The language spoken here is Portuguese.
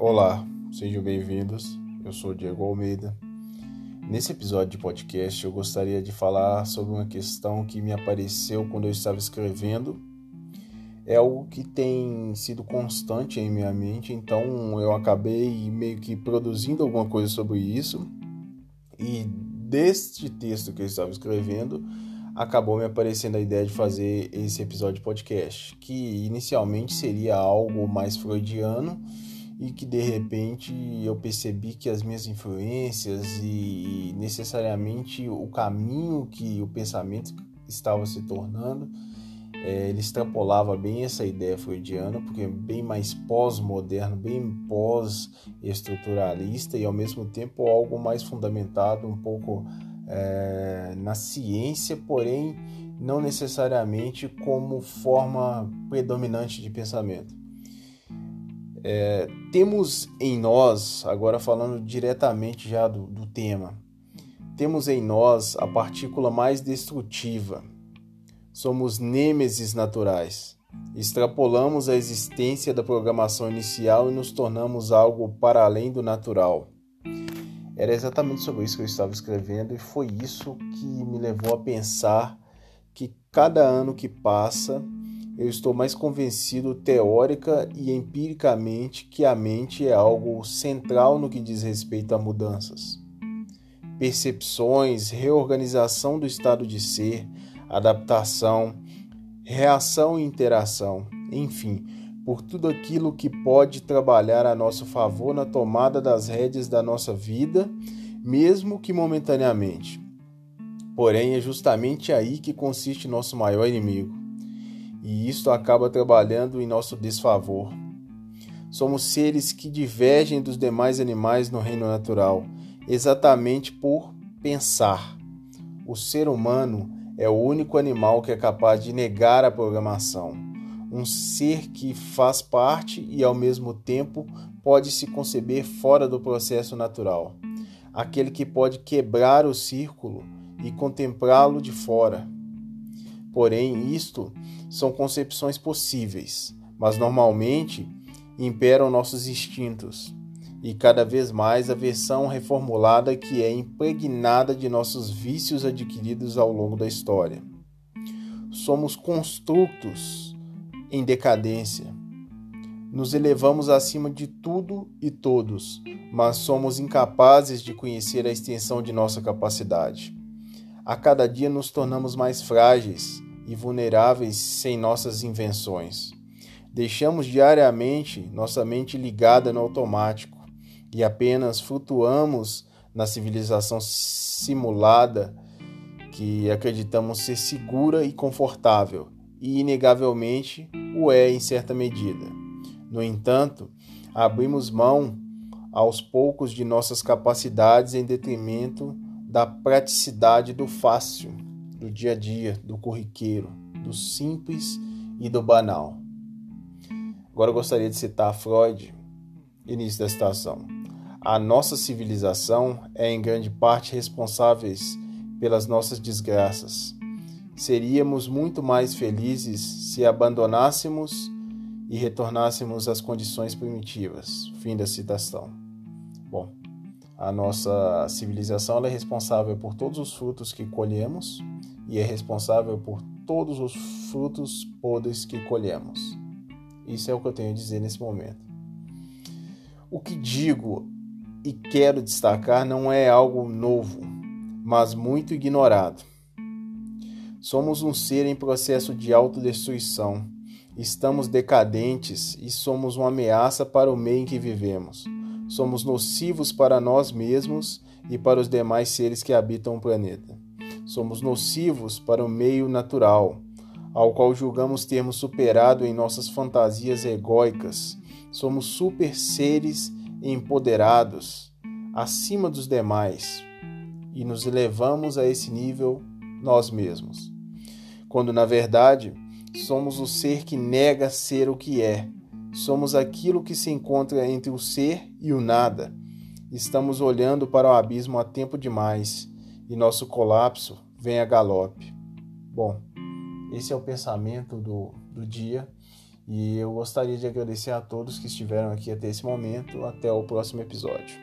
Olá, sejam bem-vindos. Eu sou Diego Almeida. Nesse episódio de podcast, eu gostaria de falar sobre uma questão que me apareceu quando eu estava escrevendo. É algo que tem sido constante em minha mente, então eu acabei meio que produzindo alguma coisa sobre isso. E deste texto que eu estava escrevendo, acabou me aparecendo a ideia de fazer esse episódio de podcast, que inicialmente seria algo mais freudiano e que de repente eu percebi que as minhas influências e necessariamente o caminho que o pensamento estava se tornando, é, ele extrapolava bem essa ideia freudiana, porque é bem mais pós-moderno, bem pós-estruturalista e ao mesmo tempo algo mais fundamentado, um pouco é, na ciência, porém não necessariamente como forma predominante de pensamento. É, temos em nós, agora falando diretamente já do, do tema, temos em nós a partícula mais destrutiva. Somos nêmesis naturais. Extrapolamos a existência da programação inicial e nos tornamos algo para além do natural. Era exatamente sobre isso que eu estava escrevendo e foi isso que me levou a pensar que cada ano que passa eu estou mais convencido teórica e empiricamente que a mente é algo central no que diz respeito a mudanças. Percepções, reorganização do estado de ser, adaptação, reação e interação, enfim, por tudo aquilo que pode trabalhar a nosso favor na tomada das rédeas da nossa vida, mesmo que momentaneamente. Porém, é justamente aí que consiste nosso maior inimigo e isto acaba trabalhando em nosso desfavor. Somos seres que divergem dos demais animais no reino natural, exatamente por pensar. O ser humano é o único animal que é capaz de negar a programação. Um ser que faz parte e, ao mesmo tempo, pode se conceber fora do processo natural. Aquele que pode quebrar o círculo e contemplá-lo de fora. Porém, isto são concepções possíveis, mas normalmente imperam nossos instintos e cada vez mais a versão reformulada que é impregnada de nossos vícios adquiridos ao longo da história. Somos construtos em decadência. Nos elevamos acima de tudo e todos, mas somos incapazes de conhecer a extensão de nossa capacidade. A cada dia nos tornamos mais frágeis e vulneráveis sem nossas invenções. Deixamos diariamente nossa mente ligada no automático e apenas flutuamos na civilização simulada que acreditamos ser segura e confortável, e inegavelmente o é em certa medida. No entanto, abrimos mão aos poucos de nossas capacidades em detrimento da praticidade do fácil do dia a dia, do corriqueiro, do simples e do banal. Agora eu gostaria de citar Freud, início da citação. A nossa civilização é em grande parte responsáveis pelas nossas desgraças. Seríamos muito mais felizes se abandonássemos e retornássemos às condições primitivas. Fim da citação. Bom, a nossa civilização é responsável por todos os frutos que colhemos e é responsável por todos os frutos podres que colhemos. Isso é o que eu tenho a dizer nesse momento. O que digo e quero destacar não é algo novo, mas muito ignorado. Somos um ser em processo de autodestruição. Estamos decadentes e somos uma ameaça para o meio em que vivemos. Somos nocivos para nós mesmos e para os demais seres que habitam o planeta somos nocivos para o meio natural, ao qual julgamos termos superado em nossas fantasias egóicas. Somos super seres empoderados, acima dos demais, e nos elevamos a esse nível nós mesmos. Quando na verdade somos o ser que nega ser o que é. Somos aquilo que se encontra entre o ser e o nada. Estamos olhando para o abismo há tempo demais e nosso colapso vem a galope. Bom, esse é o pensamento do, do dia E eu gostaria de agradecer a todos que estiveram aqui até esse momento. Até o próximo episódio.